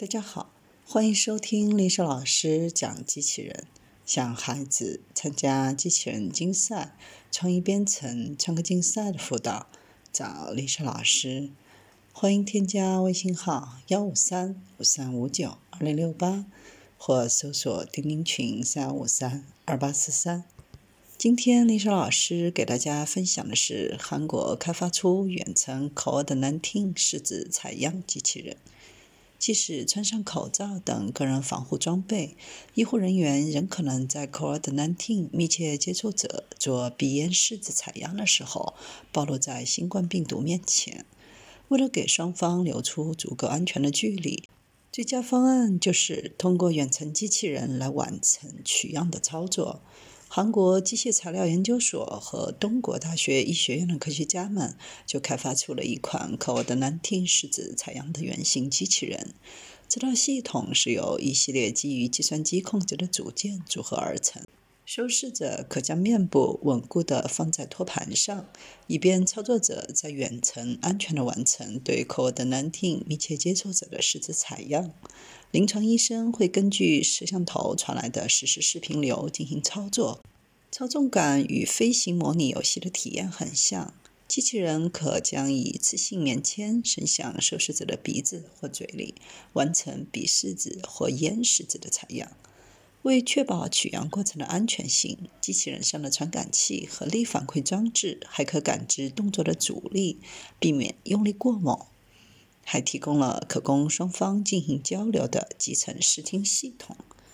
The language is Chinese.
大家好，欢迎收听丽莎老师讲机器人。想孩子参加机器人竞赛、创意编程、创客竞赛的辅导，找丽莎老师。欢迎添加微信号幺五三五三五九二零六八，或搜索钉钉群三五三二八四三。今天丽莎老师给大家分享的是韩国开发出远程 COVID-19 拭子采样机器人。即使穿上口罩等个人防护装备，医护人员仍可能在 COVID-19 密切接触者做鼻咽拭子采样的时候暴露在新冠病毒面前。为了给双方留出足够安全的距离，最佳方案就是通过远程机器人来完成取样的操作。韩国机械材料研究所和东国大学医学院的科学家们就开发出了一款 COVID-19 拭子采样的原型机器人。这套系统是由一系列基于计算机控制的组件组合而成。收试者可将面部稳固地放在托盘上，以便操作者在远程安全地完成对 COVID-19 密切接触者的拭子采样。临床医生会根据摄像头传来的实时视频流进行操作，操纵感与飞行模拟游戏的体验很像。机器人可将一次性棉签伸向受试者的鼻子或嘴里，完成鼻拭子或咽拭子的采样。为确保取样过程的安全性，机器人上的传感器和力反馈装置还可感知动作的阻力，避免用力过猛。还提供了可供双方进行交流的集成视听系统。